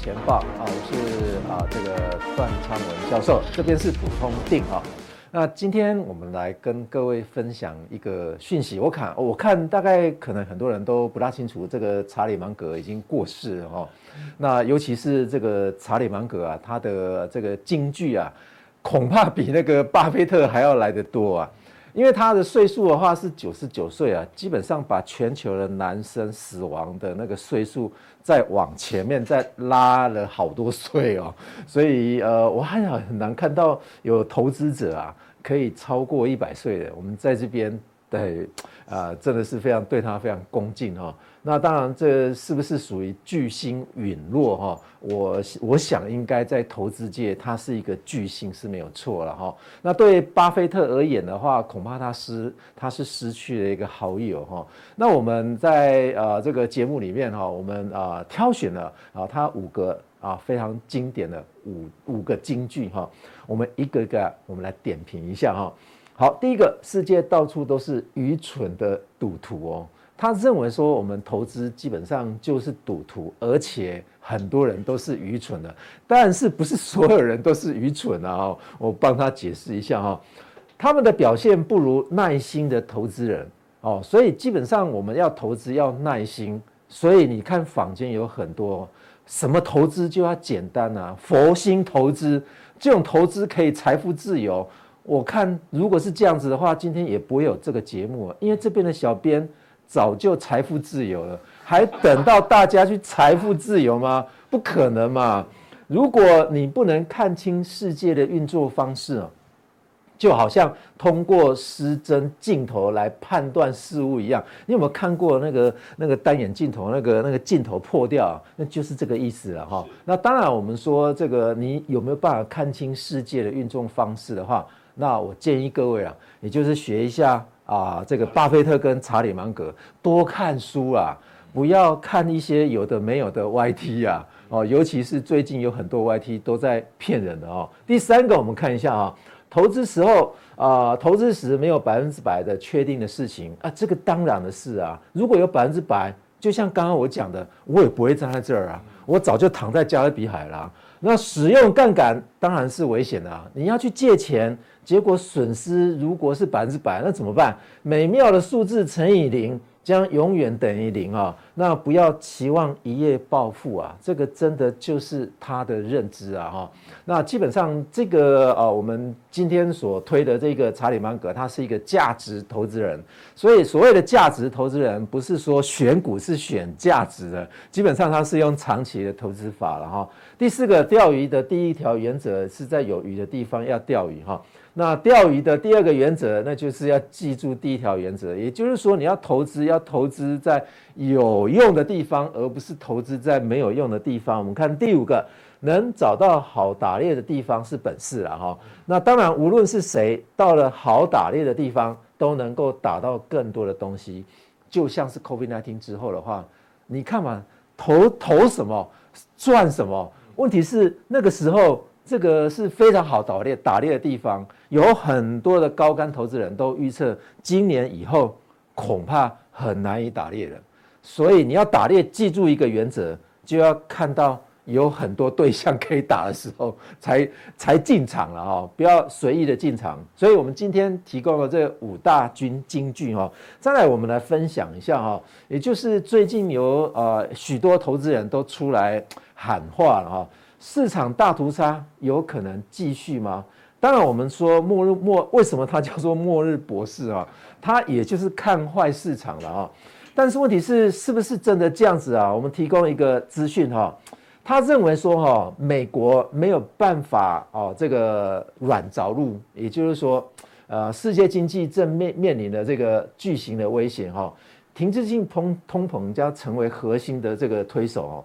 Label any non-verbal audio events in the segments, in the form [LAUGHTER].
钱报啊，我是啊这个段昌文教授，这边是普通定啊。那今天我们来跟各位分享一个讯息，我看我看大概可能很多人都不大清楚，这个查理芒格已经过世了哈。那尤其是这个查理芒格啊，他的这个京剧啊，恐怕比那个巴菲特还要来得多啊。因为他的岁数的话是九十九岁啊，基本上把全球的男生死亡的那个岁数再往前面再拉了好多岁哦，[LAUGHS] 所以呃，我还很难看到有投资者啊可以超过一百岁的。我们在这边对啊，真的是非常对他非常恭敬哈。那当然，这是不是属于巨星陨落哈？我我想应该在投资界，它是一个巨星是没有错了哈。那对巴菲特而言的话，恐怕他失他是失去了一个好友哈。那我们在呃这个节目里面哈，我们啊挑选了啊他五个啊非常经典的五五个金句哈，我们一个一个我们来点评一下哈。好，第一个，世界到处都是愚蠢的赌徒哦。他认为说，我们投资基本上就是赌徒，而且很多人都是愚蠢的。但是不是所有人都是愚蠢的啊？我帮他解释一下哈，他们的表现不如耐心的投资人哦，所以基本上我们要投资要耐心。所以你看坊间有很多什么投资就要简单啊，佛心投资这种投资可以财富自由。我看如果是这样子的话，今天也不会有这个节目，因为这边的小编。早就财富自由了，还等到大家去财富自由吗？不可能嘛！如果你不能看清世界的运作方式，就好像通过失真镜头来判断事物一样。你有没有看过那个那个单眼镜头，那个那个镜头破掉，那就是这个意思了哈。那当然，我们说这个你有没有办法看清世界的运作方式的话，那我建议各位啊，也就是学一下。啊，这个巴菲特跟查理芒格多看书啊，不要看一些有的没有的 YT 啊，哦，尤其是最近有很多 YT 都在骗人的哦。第三个，我们看一下啊，投资时候啊，投资时没有百分之百的确定的事情啊，这个当然的事啊，如果有百分之百，就像刚刚我讲的，我也不会站在这儿啊，我早就躺在加勒比海了。那使用杠杆当然是危险的啊，你要去借钱。结果损失如果是百分之百，那怎么办？美妙的数字乘以零，将永远等于零啊！那不要期望一夜暴富啊！这个真的就是他的认知啊！哈，那基本上这个呃，我们今天所推的这个查理芒格，他是一个价值投资人。所以所谓的价值投资人，不是说选股是选价值的，基本上他是用长期的投资法了哈。第四个，钓鱼的第一条原则是在有鱼的地方要钓鱼哈。那钓鱼的第二个原则，那就是要记住第一条原则，也就是说，你要投资，要投资在有用的地方，而不是投资在没有用的地方。我们看第五个，能找到好打猎的地方是本事了哈。那当然，无论是谁到了好打猎的地方，都能够打到更多的东西。就像是 COVID-19 之后的话，你看嘛，投投什么赚什么。问题是那个时候。这个是非常好打猎打猎的地方，有很多的高干投资人都预测今年以后恐怕很难以打猎了。所以你要打猎，记住一个原则，就要看到有很多对象可以打的时候 [LAUGHS] 才才进场了哈，不要随意的进场。所以我们今天提供了这五大军金句哈，再来我们来分享一下哈，也就是最近有呃许多投资人都出来喊话了哈。市场大屠杀有可能继续吗？当然，我们说末日末，为什么他叫做末日博士啊？他也就是看坏市场了啊。但是问题是，是不是真的这样子啊？我们提供一个资讯哈，他认为说哈，美国没有办法哦，这个软着陆，也就是说，呃，世界经济正面面临的这个巨型的危险哈，停滞性通通膨将成为核心的这个推手哦。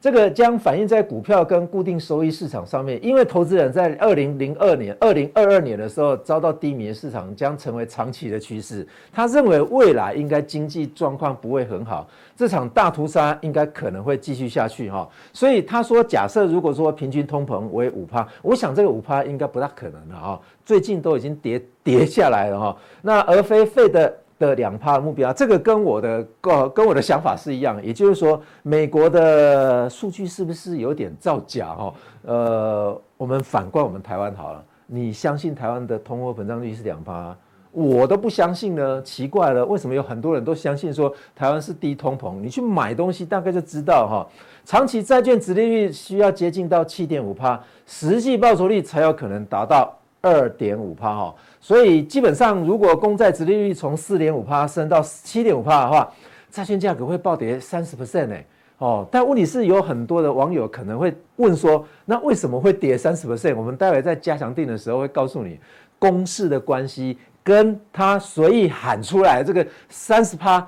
这个将反映在股票跟固定收益市场上面，因为投资人在二零零二年、二零二二年的时候遭到低迷的市场将成为长期的趋势。他认为未来应该经济状况不会很好，这场大屠杀应该可能会继续下去哈。所以他说，假设如果说平均通膨为五趴，我想这个五趴应该不大可能了哈。最近都已经跌跌下来了哈，那而非费的。的两趴目标，这个跟我的跟跟我的想法是一样，也就是说，美国的数据是不是有点造假？哈，呃，我们反观我们台湾好了，你相信台湾的通货膨胀率是两趴？我都不相信呢，奇怪了，为什么有很多人都相信说台湾是低通膨？你去买东西大概就知道哈，长期债券殖利率需要接近到七点五趴，实际报酬率才有可能达到二点五趴哈。所以基本上，如果公债殖利率从四点五趴升到七点五趴的话，债券价格会暴跌三十 percent 呢。哦，但问题是有很多的网友可能会问说，那为什么会跌三十 percent？我们待会在加强定的时候会告诉你公式的关系，跟他随意喊出来这个三十趴。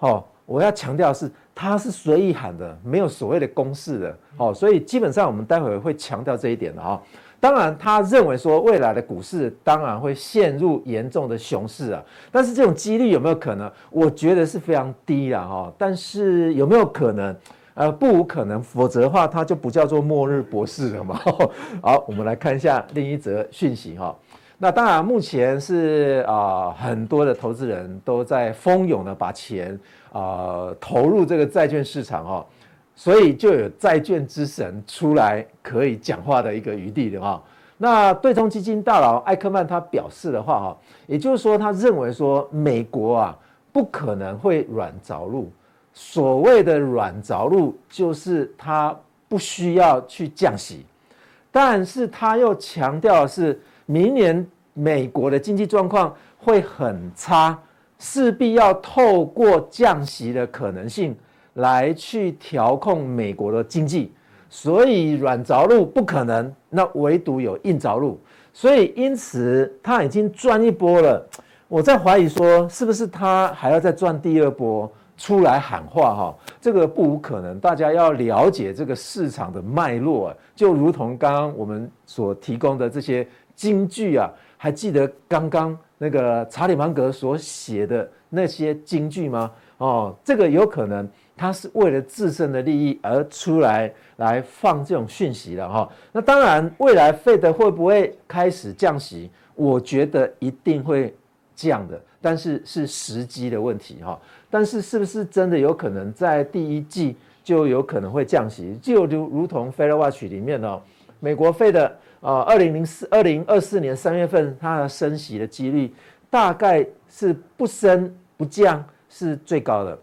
哦，我要强调是，他是随意喊的，没有所谓的公式的。哦，所以基本上我们待会会强调这一点的啊。当然，他认为说未来的股市当然会陷入严重的熊市啊，但是这种几率有没有可能？我觉得是非常低的哈。但是有没有可能？呃，不无可能，否则的话它就不叫做末日博士了嘛。[LAUGHS] 好，我们来看一下另一则讯息哈。那当然，目前是啊，很多的投资人都在蜂拥的把钱啊投入这个债券市场哈。所以就有债券之神出来可以讲话的一个余地的哈。那对冲基金大佬艾克曼他表示的话哈，也就是说他认为说美国啊不可能会软着陆。所谓的软着陆就是他不需要去降息，但是他又强调的是明年美国的经济状况会很差，势必要透过降息的可能性。来去调控美国的经济，所以软着陆不可能，那唯独有硬着陆，所以因此他已经赚一波了。我在怀疑说，是不是他还要再赚第二波出来喊话哈？这个不无可能。大家要了解这个市场的脉络，就如同刚刚我们所提供的这些金句啊，还记得刚刚那个查理芒格所写的那些金句吗？哦，这个有可能。他是为了自身的利益而出来来放这种讯息的哈，那当然未来费德会不会开始降息？我觉得一定会降的，但是是时机的问题哈。但是是不是真的有可能在第一季就有可能会降息？就如如同 Fed Watch 里面呢，美国费的啊，二零零四二零二四年三月份它的升息的几率大概是不升不降是最高的。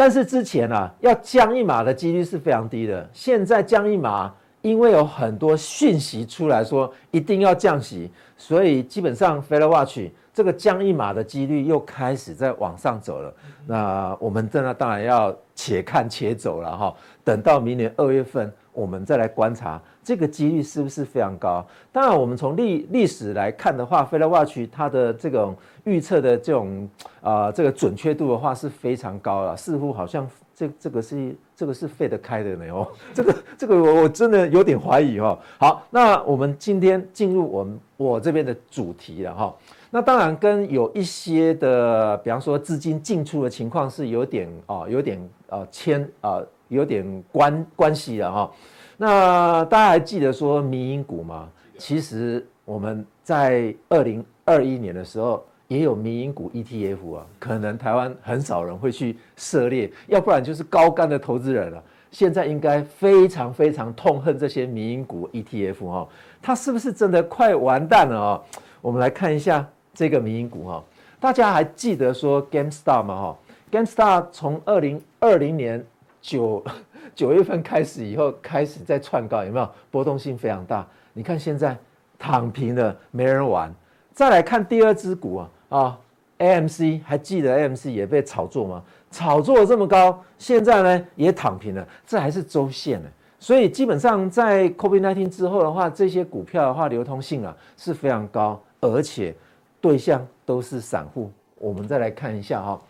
但是之前啊，要降一码的几率是非常低的。现在降一码，因为有很多讯息出来说一定要降息，所以基本上 Fed Watch 这个降一码的几率又开始在往上走了。那我们真的当然要且看且走了哈，等到明年二月份，我们再来观察。这个几率是不是非常高？当然，我们从历历史来看的话，Fed Watch 它的这种预测的这种啊、呃、这个准确度的话是非常高了，似乎好像这这个是这个是 f 得开的呢哦，[LAUGHS] 这个这个我我真的有点怀疑哦。好，那我们今天进入我们我这边的主题了哈。那当然跟有一些的，比方说资金进出的情况是有点啊有点啊牵啊有点关关系了哈。那大家还记得说民营股吗？其实我们在二零二一年的时候也有民营股 ETF 啊，可能台湾很少人会去涉猎，要不然就是高干的投资人了。现在应该非常非常痛恨这些民营股 ETF 哈，它是不是真的快完蛋了啊？我们来看一下这个民营股哈，大家还记得说 Gamestar 吗？哈，Gamestar 从二零二零年九。[LAUGHS] 九月份开始以后，开始在窜高，有没有波动性非常大？你看现在躺平了，没人玩。再来看第二支股啊啊，AMC 还记得 AMC 也被炒作吗？炒作这么高，现在呢也躺平了，这还是周线呢。所以基本上在 COVID-19 之后的话，这些股票的话流通性啊是非常高，而且对象都是散户。我们再来看一下哈，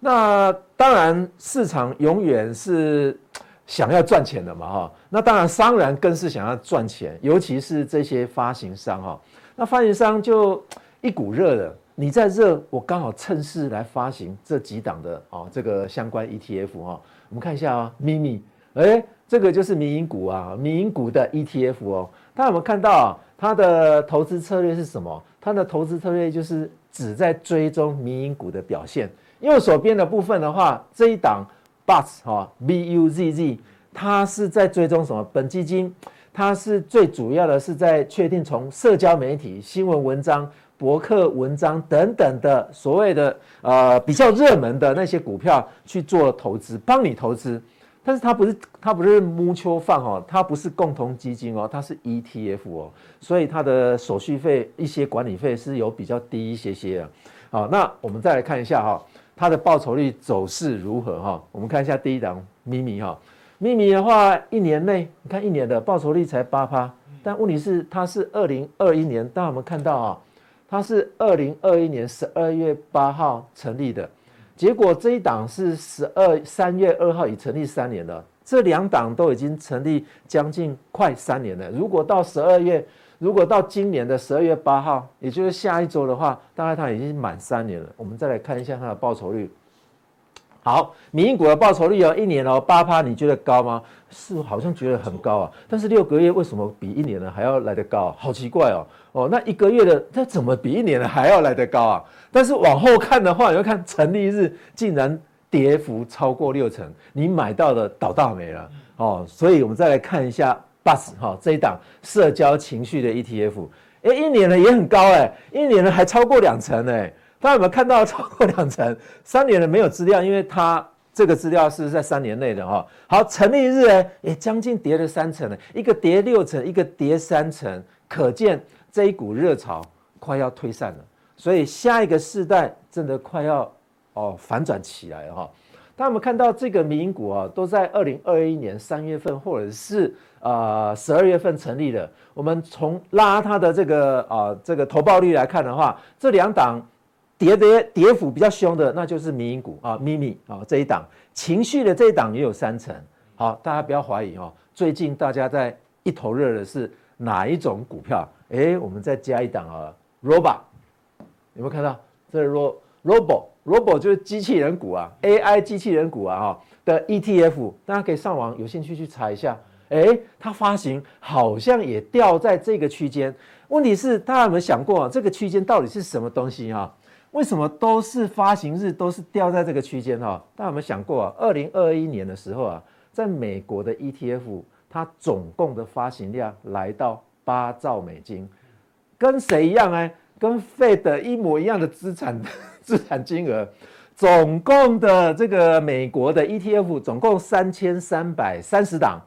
那当然市场永远是。想要赚钱的嘛哈。那当然，商人更是想要赚钱，尤其是这些发行商哈。那发行商就一股热的，你在热，我刚好趁势来发行这几档的哦，这个相关 ETF 哈。我们看一下啊，咪咪，哎，这个就是民营股啊，民营股的 ETF 哦。大家有没有看到啊？它的投资策略是什么？它的投资策略就是只在追踪民营股的表现。右手边的部分的话，这一档 BUZZ 哈 B U Z Z，它是在追踪什么？本基金它是最主要的是在确定从社交媒体、新闻文章、博客文章等等的所谓的呃比较热门的那些股票去做投资，帮你投资。但是它不是它不是 mutual fund 哦，它不是共同基金哦，它是 ETF 哦，所以它的手续费一些管理费是有比较低一些些的。好，那我们再来看一下哈，它的报酬率走势如何哈？我们看一下第一档咪咪哈，咪咪的话一年内你看一年的报酬率才八趴，但问题是它是二零二一年，大家有没有看到啊？它是二零二一年十二月八号成立的。结果这一档是十二三月二号已成立三年了，这两档都已经成立将近快三年了。如果到十二月，如果到今年的十二月八号，也就是下一周的话，大概它已经满三年了。我们再来看一下它的报酬率。好，民营股的报酬率有一年哦八趴，你觉得高吗？是，好像觉得很高啊。但是六个月为什么比一年的还要来得高？好奇怪哦。哦，那一个月的它怎么比一年的还要来得高啊？但是往后看的话，你会看成立日竟然跌幅超过六成，你买到的倒大霉了哦。所以我们再来看一下 BUZZ 哈这一档社交情绪的 ETF，哎，一年呢也很高哎，一年呢还超过两成哎。大家有没有看到超过两成？[LAUGHS] 三年呢没有资料，因为它这个资料是在三年内的哈。好，成立日哎，也将近跌了三成了，一个跌六成，一个跌三成，可见这一股热潮快要退散了。所以下一个世代真的快要哦反转起来了哈。大家有没有看到这个民营股啊，都在二零二一年三月份或者是呃十二月份成立的。我们从拉它的这个啊、呃、这个投报率来看的话，这两档。跌跌跌幅比较凶的，那就是民营股啊，咪咪啊这一档，情绪的这一档也有三成。好，大家不要怀疑哦。最近大家在一头热的是哪一种股票？哎，我们再加一档啊，Robo，有没有看到？这是 Robo，Robo 就是机器人股啊，AI 机器人股啊哈的 ETF，大家可以上网有兴趣去查一下。哎，它发行好像也掉在这个区间。问题是大家有没有想过啊？这个区间到底是什么东西啊？为什么都是发行日都是掉在这个区间哈？大家有没有想过啊？二零二一年的时候啊，在美国的 ETF 它总共的发行量来到八兆美金，跟谁一样呢？跟 Fed 一模一样的资产 [LAUGHS] 资产金额，总共的这个美国的 ETF 总共三千三百三十档，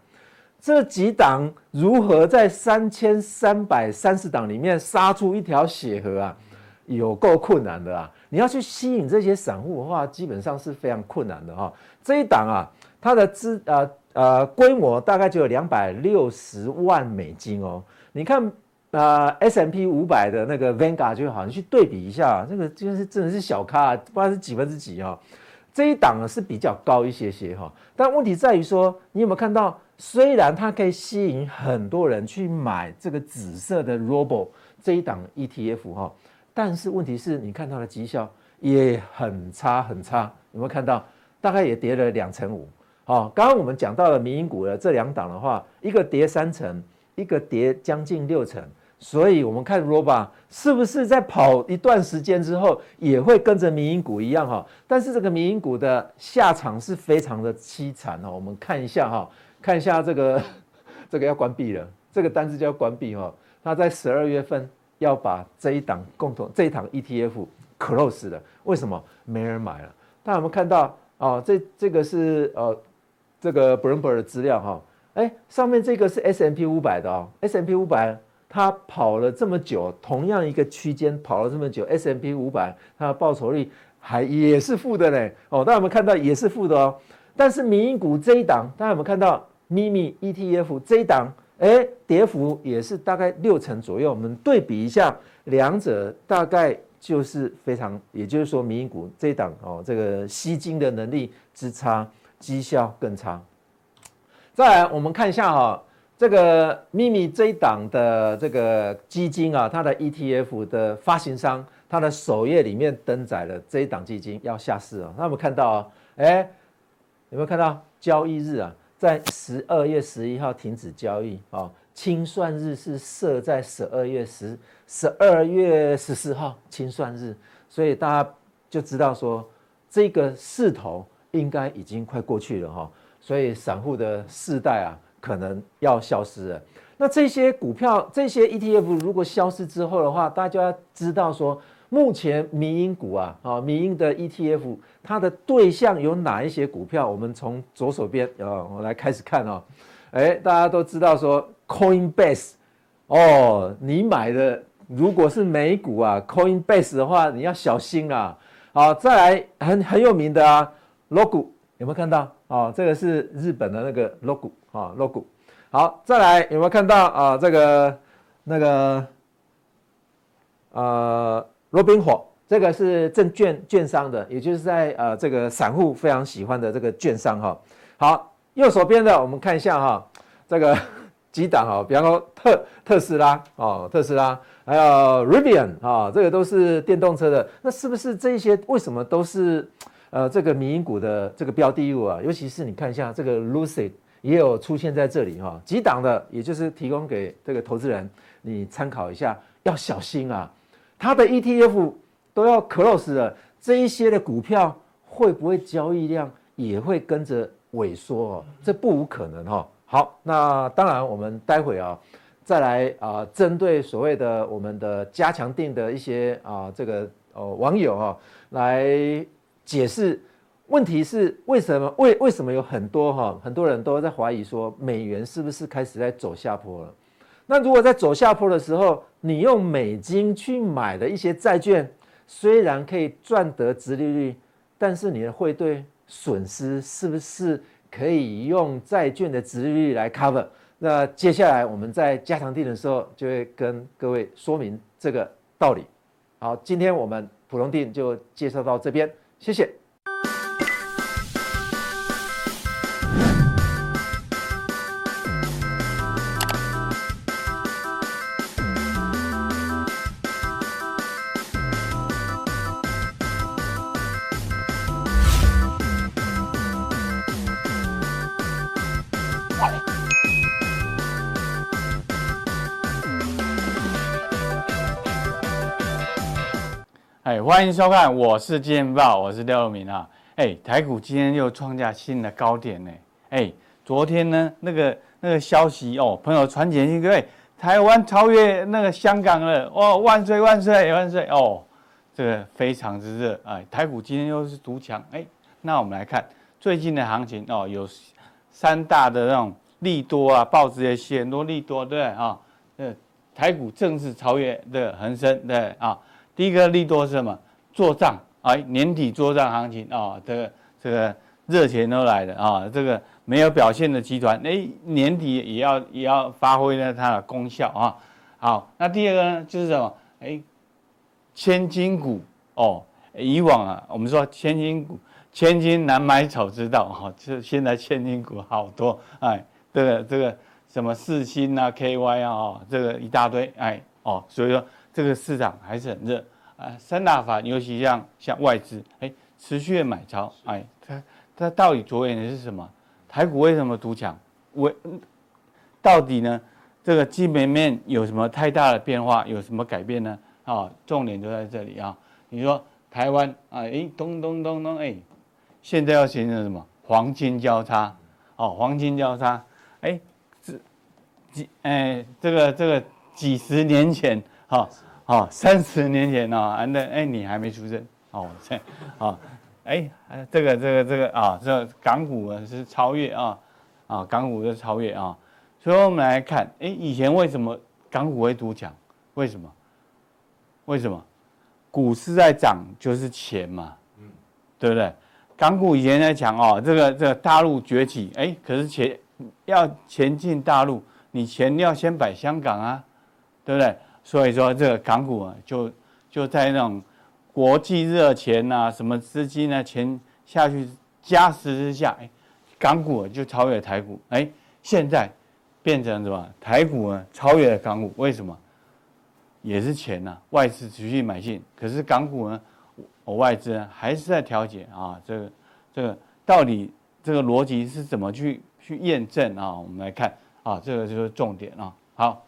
这几档如何在三千三百三十档里面杀出一条血河啊？有够困难的啊！你要去吸引这些散户的话，基本上是非常困难的哈。这一档啊，它的资呃呃规模大概就有两百六十万美金哦。你看呃，S M P 五百的那个 vangua 就好，你去对比一下，这个就是真的是小咖，啊不知道是几分之几哈。这一档呢是比较高一些些哈，但问题在于说，你有没有看到？虽然它可以吸引很多人去买这个紫色的 Robo 这一档 ETF 哈。但是问题是，你看它的绩效也很差很差，有没有看到？大概也跌了两成五。好，刚刚我们讲到了民营股的这两档的话，一个跌三成，一个跌将近六成。所以，我们看 ROBO 是不是在跑一段时间之后，也会跟着民营股一样哈？但是这个民营股的下场是非常的凄惨哦。我们看一下哈，看一下这个 [LAUGHS] 这个要关闭了，这个单子就要关闭哈。它在十二月份。要把这一档共同这一档 ETF close 的，为什么没人买了？大家有没有看到啊？这这个是呃这个 Bloomberg 的资料哈，哎，上面这个是 S M P 五百的哦 S M P 五百它跑了这么久，同样一个区间跑了这么久，S M P 五百它的报酬率还也是负的嘞哦，大家有没有看到也是负的哦？但是民营股这一档，大家有没有看到咪咪 ETF 这一档？哎，跌幅也是大概六成左右。我们对比一下，两者大概就是非常，也就是说，民营股这一档哦，这个吸金的能力之差，绩效更差。再来我们看一下哈，这个秘密这一档的这个基金啊，它的 ETF 的发行商，它的首页里面登载了这一档基金要下市啊。那我们看到啊，哎，有没有看到交易日啊，在十二月十一号停止交易啊？清算日是设在十二月十十二月十四号清算日，所以大家就知道说这个势头应该已经快过去了哈，所以散户的世代啊可能要消失了。那这些股票这些 ETF 如果消失之后的话，大家要知道说目前民营股啊啊民营的 ETF 它的对象有哪一些股票？我们从左手边啊我来开始看哦，哎大家都知道说。Coinbase，哦，你买的如果是美股啊，Coinbase 的话，你要小心啊。好，再来很很有名的啊，LOGO 有没有看到？哦，这个是日本的那个 LOGO 啊，LOGO。好，再来有没有看到啊？这个那个呃，Robinhood，这个是证券券商的，也就是在呃这个散户非常喜欢的这个券商哈。好，右手边的我们看一下哈，这个。几档啊，比方说特特斯拉哦，特斯拉，还有 Rivian 啊，这个都是电动车的。那是不是这些为什么都是呃这个迷因股的这个标的物啊？尤其是你看一下这个 Lucid 也有出现在这里哈。几档的，也就是提供给这个投资人你参考一下，要小心啊。它的 ETF 都要 close 了，这一些的股票会不会交易量也会跟着萎缩哦？这不无可能哈。好，那当然，我们待会啊，再来啊，针对所谓的我们的加强定的一些啊，这个呃网友啊，来解释。问题是为什么？为为什么有很多哈，很多人都在怀疑说，美元是不是开始在走下坡了？那如果在走下坡的时候，你用美金去买的一些债券，虽然可以赚得殖利率，但是你的汇兑损失是不是？可以用债券的殖利率来 cover。那接下来我们在加强定的时候，就会跟各位说明这个道理。好，今天我们普通定就介绍到这边，谢谢。欢迎收看，我是金钱爆，我是廖若明啊。哎，台股今天又创下新的高点呢。哎，昨天呢，那个那个消息哦，朋友传简讯，各位，台湾超越那个香港了，哇，万岁万岁万岁哦，这个非常之热。哎，台股今天又是独强。哎，那我们来看最近的行情哦，有三大的那种利多啊，报纸也写很多利多，对啊，呃，台股正式超越的恒生，对啊。第一个利多是什么？做账啊，年底做账行情啊，这个这个热钱都来了啊，这个没有表现的集团，哎，年底也要也要发挥了它的功效啊。好，那第二个呢，就是什么？哎，千金股哦，以往啊，我们说千金股，千金难买早知道哈，就现在千金股好多哎，这个这个什么四星啊，KY 啊，这个一大堆哎哦，所以说。这个市场还是很热啊，三大法尤其像像外资，哎，持续的买超，哎，它它到底着眼的是什么？台股为什么独强？为到底呢？这个基本面有什么太大的变化？有什么改变呢？啊，重点就在这里啊！你说台湾啊，哎，咚咚咚咚，哎，现在要形成什么？黄金交叉，哦，黄金交叉，哎，这几哎，这个这个几十年前。好，好，三十年前呢，啊，那哎，你还没出生，哦，这，啊，哎，这个，这个，这个啊，这港股是超越啊，啊，港股是超越啊，所以我们来看，哎，以前为什么港股会独强？为什么？为什么？股市在涨就是钱嘛，嗯，对不对？港股以前在讲哦，这个这个大陆崛起，哎，可是钱要前进大陆，你钱要先摆香港啊，对不对？所以说，这个港股啊，就就在那种国际热钱呐，什么资金呢，钱下去加持之下，哎，港股就超越台股，哎，现在变成什么？台股呢超越了港股，为什么？也是钱呐、外资持续买进，可是港股呢，我外资呢还是在调节啊。这个这个到底这个逻辑是怎么去去验证啊？我们来看啊，这个就是重点啊。好，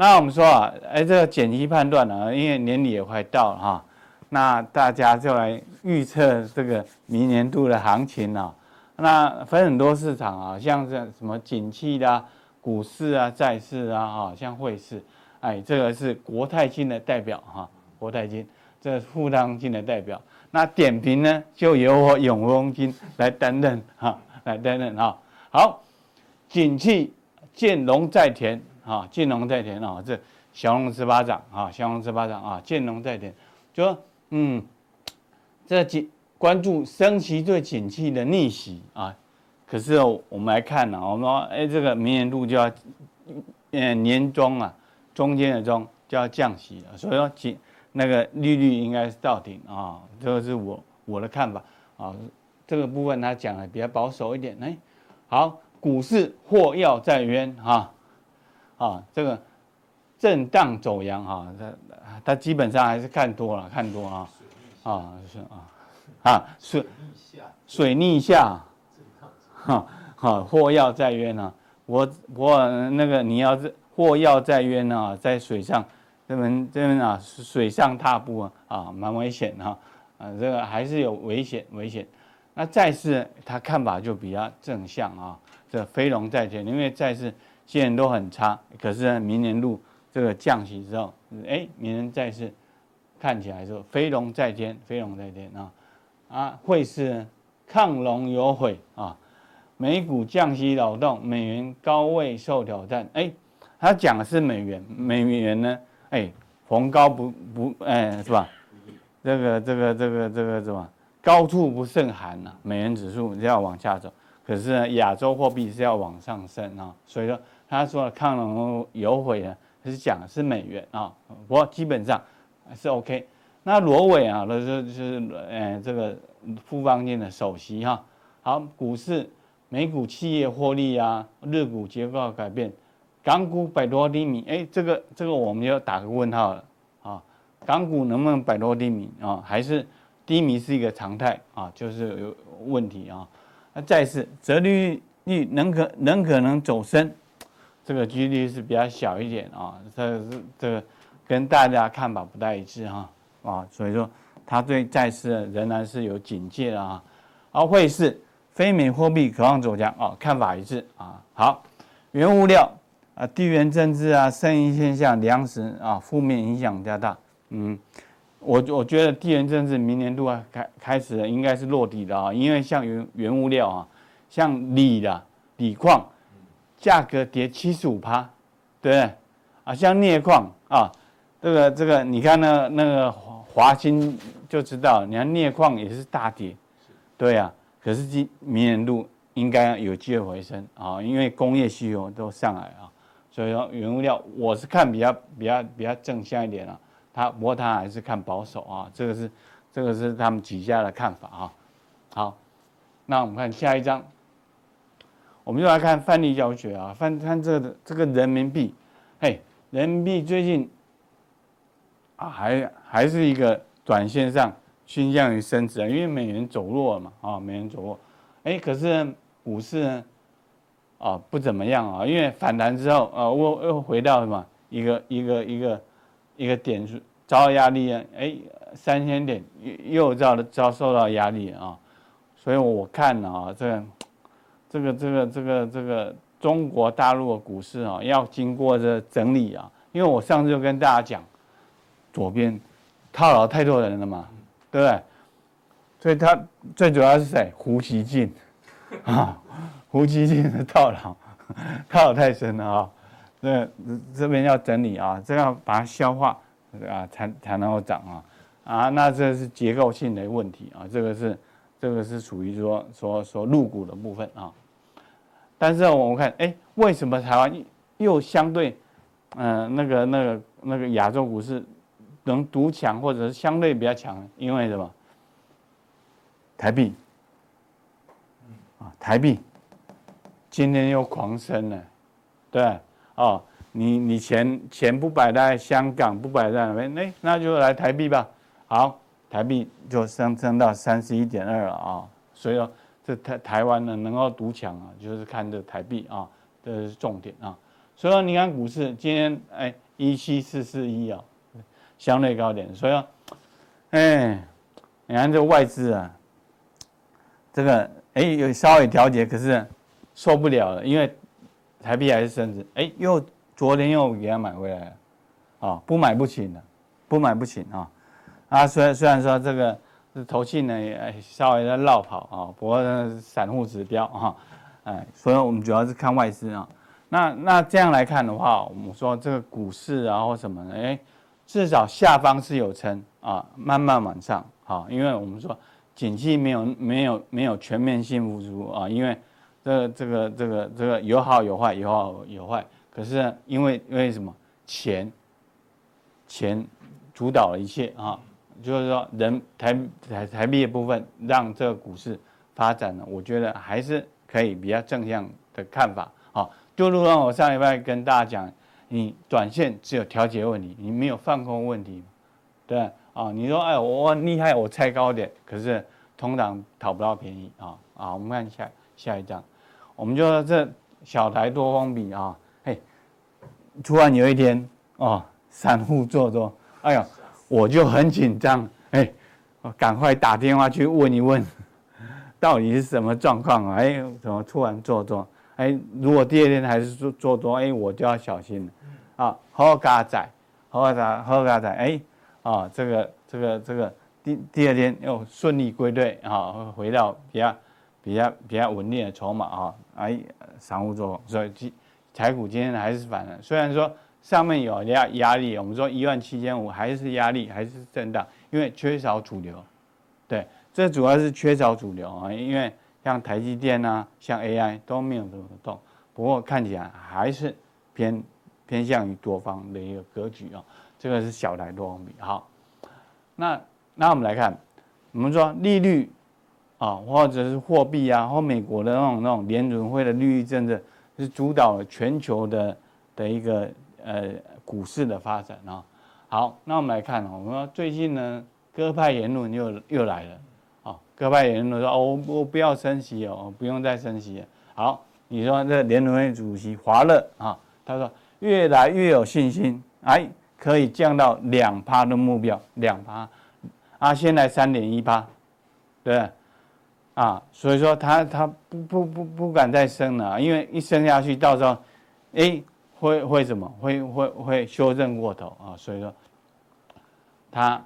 那我们说啊，哎，这个简易判断呢，因为年底也快到了哈，那大家就来预测这个明年度的行情啊。那分很多市场啊，像是什么景气的，股市啊、债市啊，哈，像汇市。哎，这个是国泰金的代表哈，国泰金，这是富邦金的代表。那点评呢，就由我永丰金来担任哈，来担任哈。好，景气见龙在田啊，见龙在田啊，这降龙十八掌啊，降龙十八掌啊，见龙在田，就说嗯，这几关注升息对景气的逆袭啊。可是我们来看呢，我们说哎，这个明年度就要嗯年中啊。中间的中就要降息了，所以说，几那个利率应该是到顶啊，这个是我我的看法啊。这个部分他讲的比较保守一点，哎，好，股市祸要在渊哈，啊，啊这个震荡走阳啊，他他基本上还是看多了，看多啊，啊是啊，啊水水逆下，哈哈，祸要在渊啊，我我那个你要是。祸要在渊啊，在水上，这边这边啊，水上踏步啊，啊，蛮危险哈，啊，这个还是有危险危险。那债市他看法就比较正向啊，这飞龙在天，因为债市现在都很差，可是呢，明年入这个降息之后，哎，明年再次看起来说飞龙在天，飞龙在天啊，啊，会是亢龙有悔啊，美股降息扰动，美元高位受挑战，哎。他讲的是美元，美元呢？哎，逢高不不，哎，是吧？这个这个这个这个什么？高处不胜寒呐，美元指数是要往下走，可是呢，亚洲货币是要往上升啊。所以说，他说亢龙有悔呢，是讲的是美元啊。不过基本上是 OK。那罗伟啊，那就是呃这个富邦金的首席哈。好，股市美股企业获利啊，日股结构改变。港股摆脱低迷，哎，这个这个我们要打个问号了啊！港股能不能摆脱低迷啊？还是低迷是一个常态啊？就是有问题啊？那再是折利率能可能可能走升，这个几率是比较小一点啊。这是这个跟大家看法不太一致哈啊，所以说他对债市仍然是有警戒的啊。而汇市非美货币渴望走强啊，看法一致啊。好，原物料。啊，地缘政治啊，生意现象，粮食啊，负面影响加大。嗯，我我觉得地缘政治明年度啊开开始应该是落地的啊，因为像原原物料啊，像锂的锂矿，价格跌七十五趴，对不对？啊，像镍矿啊，这个这个，你看那那个华兴就知道，你看镍矿也是大跌，对呀、啊。可是今明年度应该有机会回升啊，因为工业需求都上来啊。所以说原物料我是看比较比较比较正向一点了，他不过他还是看保守啊，这个是这个是他们几家的看法啊。好，那我们看下一张，我们就来看范例教学啊，翻看这个这个人民币，嘿，人民币最近啊还还是一个短线上倾向于升值啊，因为美元走弱了嘛啊，美元走弱，哎，可是股市呢？啊，不怎么样啊，因为反弹之后，啊，又又回到什么一个一个一个一个点数遭到压力啊，哎，三千点又又遭遭受到压力啊，所以我看啊，这这个这个这个这个中国大陆的股市啊，要经过这整理啊，因为我上次就跟大家讲，左边套牢太多人了嘛，对不对？所以他最主要是谁？胡锡进 [LAUGHS] 啊。胡锡进的套牢，[LAUGHS] 套牢太深了啊！这这边要整理啊，这样把它消化啊，才才能够涨啊啊！那这是结构性的问题啊，这个是这个是属于说说说入股的部分啊。但是我们看，哎，为什么台湾又相对嗯、那个那个那个亚洲股市能独强，或者是相对比较强？因为什么？台币啊，台币。今天又狂升了，对，哦，你你钱钱不摆在香港，不摆在哪边？那那就来台币吧。好，台币就升升到三十一点二了啊。所以说，这台台湾呢能够独强啊，就是看这台币啊，这是重点啊。所以说，你看股市今天哎一七四四一啊，相对高点。所以，哎，你看这外资啊，这个哎有稍微调节，可是受不了了，因为台币还是升值。哎，又昨天又给它买回来了，啊，不买不行的，不买不行啊。啊，虽然虽然说这个投信呢也稍微在绕跑啊，不过散户指标啊，哎，所以我们主要是看外资啊。那那这样来看的话，我们说这个股市啊或什么呢？哎，至少下方是有撑啊，慢慢往上啊。因为我们说景气没有没有没有全面性复苏啊，因为这这个这个这个有好有坏，有好有坏。可是因为因为什么？钱钱主导了一切啊，就是说人台台台币的部分让这个股市发展呢，我觉得还是可以比较正向的看法啊。就如同我上礼拜跟大家讲，你短线只有调节问题，你没有放空问题，对啊？你说哎，我厉害，我猜高点，可是通常讨不到便宜啊啊！我们看下下一张，我们就说这小台多方比啊，嘿，突然有一天哦，散户做多，哎呀，我就很紧张，哎，我赶快打电话去问一问，[LAUGHS] 到底是什么状况啊？哎，怎么突然做多？哎，如果第二天还是做做多，哎，我就要小心了。啊，好嘎仔，好嘎好嘎仔，哎，啊，这个这个这个第第二天又顺利归队，啊，回到比较比较比较稳定的筹码啊，哎，散户做，所以台台股今天还是反的，虽然说上面有压压力，我们说一万七千五还是压力，还是震荡，因为缺少主流，对，这主要是缺少主流啊，因为。像台积电啊，像 AI 都没有怎么动，不过看起来还是偏偏向于多方的一个格局啊。这个是小台多方比。好，那那我们来看，我们说利率啊，或者是货币啊，或美国的那种那种联准会的利率政策，是主导了全球的的一个呃股市的发展啊。好，那我们来看，我们说最近呢，鸽派言论又又来了。啊，鸽派言论说：“哦，我不要升息哦，不用再升息了。”好，你说这联储会主席华勒啊，他说越来越有信心，哎，可以降到两趴的目标，两趴啊，现在三点一趴，对，啊，所以说他他不不不不敢再升了，因为一升下去，到时候，哎，会会什么？会会会修正过头啊，所以说他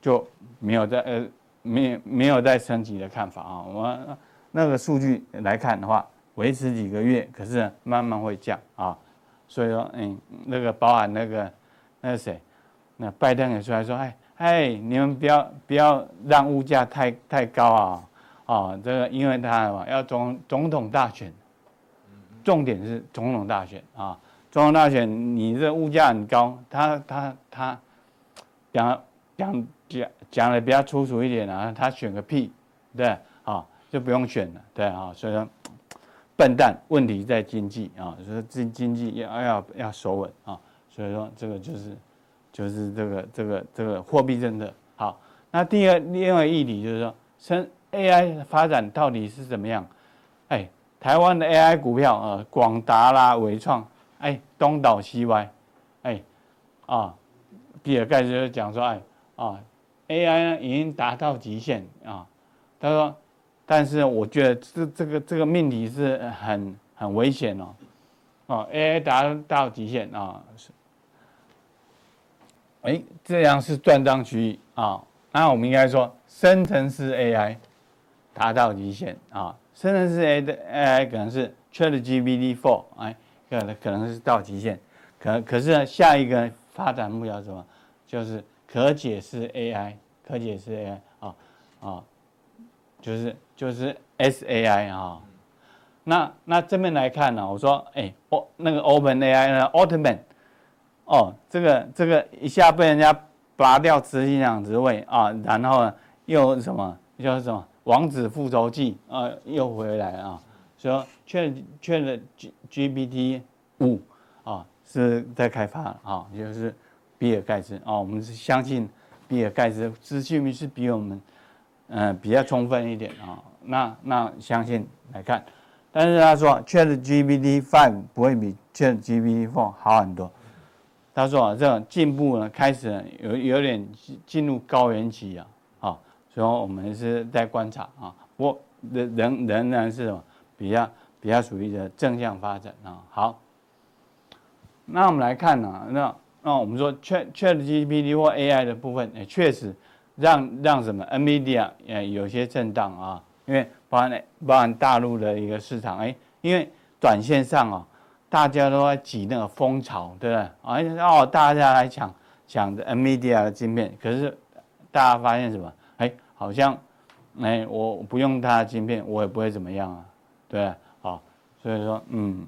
就没有在呃。没没有再升级的看法啊，我们那个数据来看的话，维持几个月，可是慢慢会降啊，所以说，嗯，那个包含那个那个谁，那拜登也出来说，哎哎，你们不要不要让物价太太高啊啊，这个因为他要总总统大选，重点是总统大选啊，总统大选你这物价很高，他他他讲讲。讲讲的比较粗俗一点啊，他选个屁，对啊，就不用选了，对啊，所以说笨蛋，问题在经济啊，所以经经济要要要守稳啊，所以说这个就是就是这个这个这个货币政策好。那第二另外议题就是说，生 AI 发展到底是怎么样？哎，台湾的 AI 股票啊，广达啦、纬创，哎，东倒西歪，哎啊，比尔盖茨就讲说，哎啊。AI 呢已经达到极限啊，他说，但是我觉得这这个这个命题是很很危险哦，哦，AI 达到极限啊，是，哎，这样是断章取义啊，那我们应该说生成式 AI 达到极限啊，生成式 AI 的 AI 可能是 ChatGPT Four，哎，可能可能是到极限，可可是呢下一个发展目标是什么？就是可解释 AI。可解释 AI 啊啊，就是就是 SAI 啊，那那这边来看呢，我说哎，哦那个 OpenAI 呢，Altman 哦，这个这个一下被人家拔掉执行长职位啊，然后呢又什么叫什么王子复仇记啊，又回来啊，说 Chat Chat GPT 五啊是在开发啊，就是比尔盖茨。啊，我们是相信比尔盖茨资讯是比我们嗯、比较充分一点啊，那那相信来看，但是他说 Chat GPT five 不会比 Chat GPT four 好很多。他说啊，这进步呢，开始有有点进入高原期啊，所以我们是在观察啊，不过仍仍然是什么比较比较属于的正向发展啊。好，那我们来看呢，那那我们说 Chat ChatGPT 或 AI 的部分，也确实让让什么 NVIDIA 也有些震荡啊，因为包含包含大陆的一个市场，哎，因为短线上啊。大家都在挤那个风潮，对不对？啊，哦，大家来抢抢着 NVIDIA 的晶片，可是大家发现什么？好像哎，我不用它的晶片，我也不会怎么样啊，对啊，好，所以说，嗯，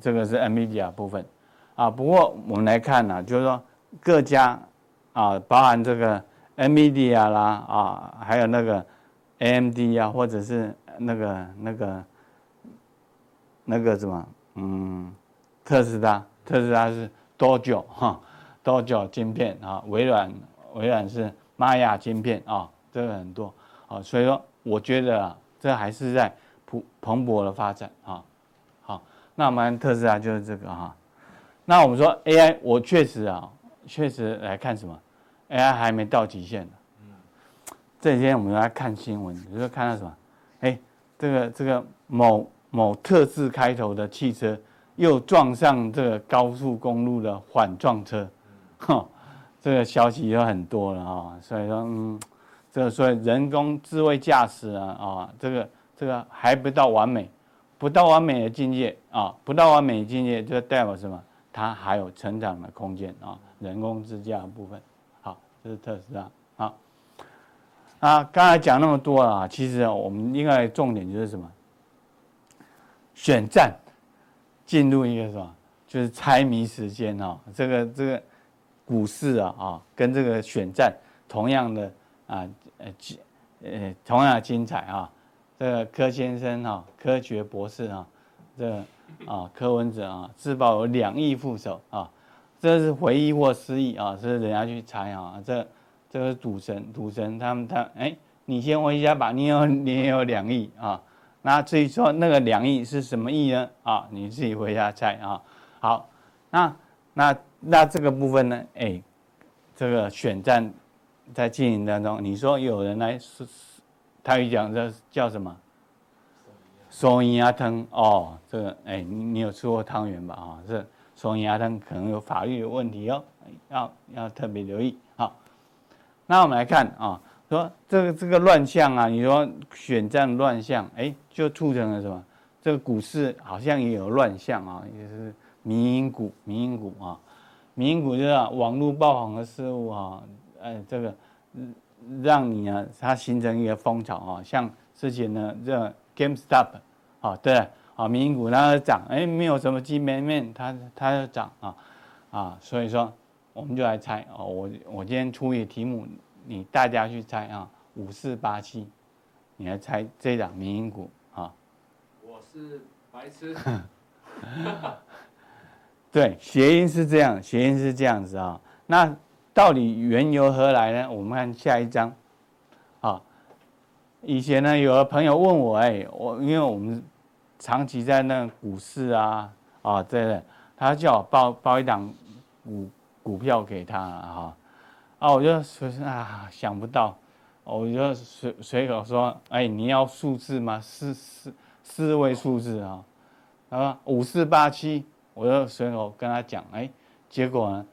这个是 NVIDIA 部分啊。不过我们来看呢、啊，就是说各家啊，包含这个 NVIDIA 啦啊，还有那个 AMD 啊，或者是那个那个那个什么？嗯，特斯拉，特斯拉是多久哈？多久晶片啊？微软，微软是玛雅晶片啊，这个很多啊，所以说我觉得啊，这还是在蓬蓬勃的发展啊。好，那我们特斯拉就是这个哈。那我们说 AI，我确实啊，确实来看什么？AI 还没到极限。嗯。这几天我们来看新闻，比如说看到什么？哎，这个这个某。某特字开头的汽车又撞上这个高速公路的缓撞车，哈，这个消息有很多了啊，所以说，嗯，这个所以人工智慧驾驶啊，啊，这个这个还不到完美，不到完美的境界啊，不到完美的境界就代表什么？它还有成长的空间啊，人工智驾部分，好，这是特斯拉，好，啊，刚才讲那么多啊，其实我们应该重点就是什么？选战进入一个什么？就是猜谜时间哈。这个这个股市啊啊，跟这个选战同样的啊呃呃同样精彩啊。这个柯先生哈，科学博士啊，这啊柯文哲啊，自曝有两亿副手啊，这是回忆或失忆啊？是人家去猜啊？这这个赌神赌神他们他哎，你先问一下吧，你有你也有两亿啊？那至于说那个两亿是什么亿呢？啊，你自己回家猜啊。好，那那那这个部分呢？哎，这个选战在经营当中，你说有人来是他一讲这叫什么？收银阿腾哦，这个哎，你你有吃过汤圆吧？啊，这收银阿腾可能有法律的问题哦，要要特别留意。好，那我们来看啊。说这个这个乱象啊，你说选战乱象，哎，就促成了什么？这个股市好像也有乱象啊，也是民营股，民营股啊，民营股就是网络爆红的事物啊，哎，这个让你呢，它形成一个风潮啊，像之前呢，这个 GameStop 啊，对啊，民营股它涨，哎，没有什么基本面，它它就涨啊啊，所以说我们就来猜哦，我我今天出一个题目。你大家去猜啊，五四八七，你来猜这档民营股啊？我是白痴。[LAUGHS] 对，谐音是这样，谐音是这样子啊。那到底缘由何来呢？我们看下一张。啊，以前呢，有个朋友问我，哎，我因为我们长期在那股市啊，啊，对对，他叫我报报一档股股票给他哈。啊，我就随啊想不到，我就随随口说，哎，你要数字吗？四四四位数字啊，啊五四八七，我就随口跟他讲，哎，结果呢，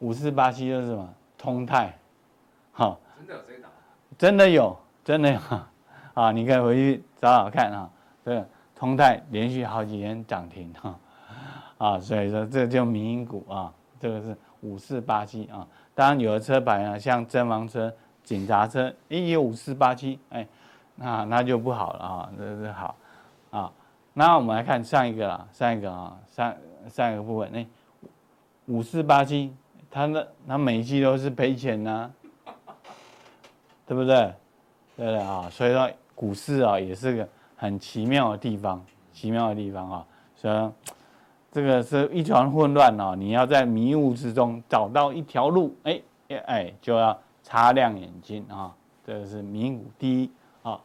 五四八七就是什么？通泰，好，真的有这档？真的有，真的有，[LAUGHS] 啊，你可以回去找找看啊，这个通泰连续好几天涨停哈，[LAUGHS] 啊，所以说这就民营股啊，这个是五四八七啊。当然有的车牌呢，像侦防车、警察车，一有五四八七，哎，那那就不好了啊，这是好，啊，那我们来看上一个啦，上一个啊，上上一个部分，那五四八七，他那他每一季都是赔钱呐，对不对？对的啊，所以说股市啊也是个很奇妙的地方奇妙的地方啊，所以这个是一团混乱哦，你要在迷雾之中找到一条路，哎哎，就要擦亮眼睛啊，这个是迷雾第一啊。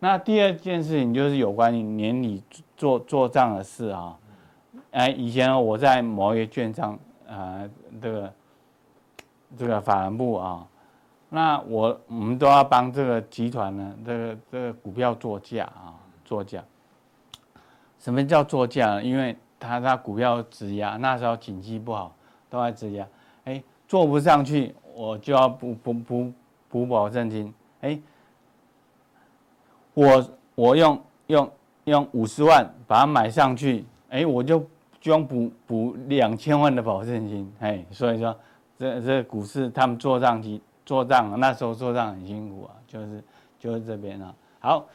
那第二件事情就是有关于年底做做账的事啊，哎，以前我在某一个券商啊，这个这个法人部啊。那我我们都要帮这个集团呢，这个这个股票做价啊，做价。什么叫做价呢？因为他他股票质押，那时候景气不好，都在质押。哎，做不上去，我就要补补补补保证金。哎，我我用用用五十万把它买上去，哎，我就就用补补两千万的保证金。哎，所以说这这股市他们做账机。做账那时候做账很辛苦啊，就是就是这边啊。好，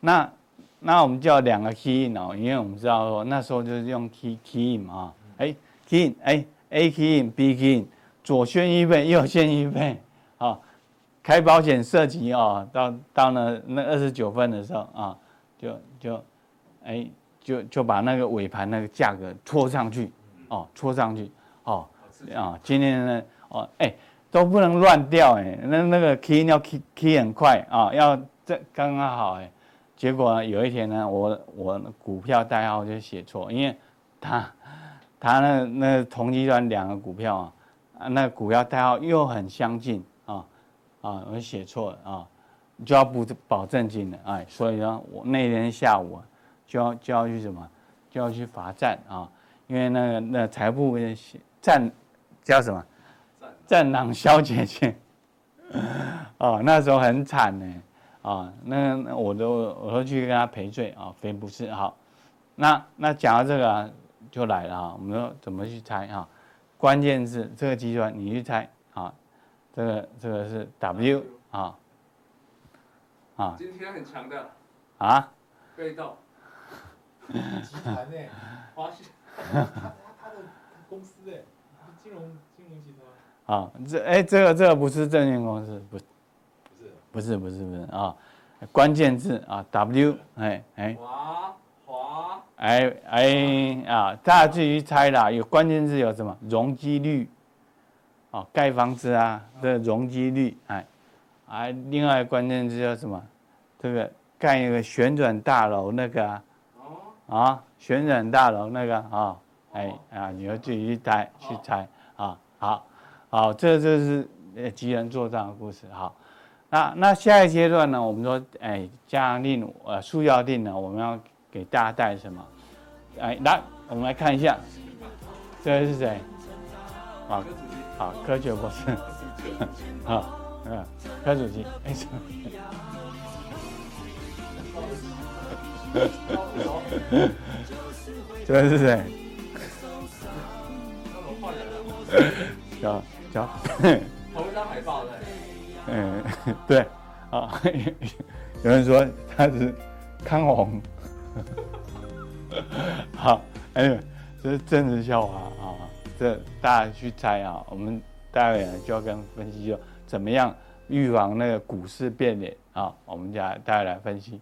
那那我们叫两个 key in 哦，因为我们知道说那时候就是用 key key in 啊，哎 key in 哎 A key in B key in 左旋一倍右旋一倍啊，开保险涉及啊，到到了那二十九分的时候啊，就就哎就就把那个尾盘那个价格戳上去哦，戳上去哦啊，今天呢哦哎。都不能乱掉哎，那那个 key 要 key key 很快啊，要这刚刚好哎。结果有一天呢，我我股票代号就写错，因为他他那那同集团两个股票啊，那股票代号又很相近啊啊，我写错了啊，就要补保证金了哎，所以呢，我那天下午啊，就要就要去什么，就要去罚站啊，因为那个那财务站叫什么？战狼小姐姐，哦，那时候很惨呢，啊，那我都我都去跟他赔罪啊，赔不是好，那那讲到这个就来了啊，我们说怎么去猜啊？关键是这个集团你去猜啊，这个这个是 W 啊啊，今天很强的啊，被动集团呢，华信，他他的公司哎，金融金融集团。啊，这哎，这个这个不是证券公司，不，不是，不是，不是，不是啊，关键字啊，W，哎哎，华华，哎哎啊，大家自己猜啦，有关键字有什么？容积率，啊，盖房子啊的容积率，哎，啊，另外关键字叫什么？这个盖一个旋转大楼那个啊，啊，旋转大楼那个啊，哎啊，你要自己去猜去猜啊，好。好，这就是呃，吉人做账的故事。好，那那下一阶段呢？我们说，哎，加强錠呃，速效錠呢，我们要给大家带什么？哎，来，我们来看一下，这位是谁？啊，好，科学博士。[LAUGHS] 好，嗯，科主席。[LAUGHS] 什么？这个是谁？叫。同一张海报的，嗯，对，啊，[LAUGHS] 有人说他是康弘，[LAUGHS] 好，哎，这是政治笑话啊，这大家去猜啊，我们待会就要跟分析就怎么样预防那个股市变脸啊，我们家大家来分析。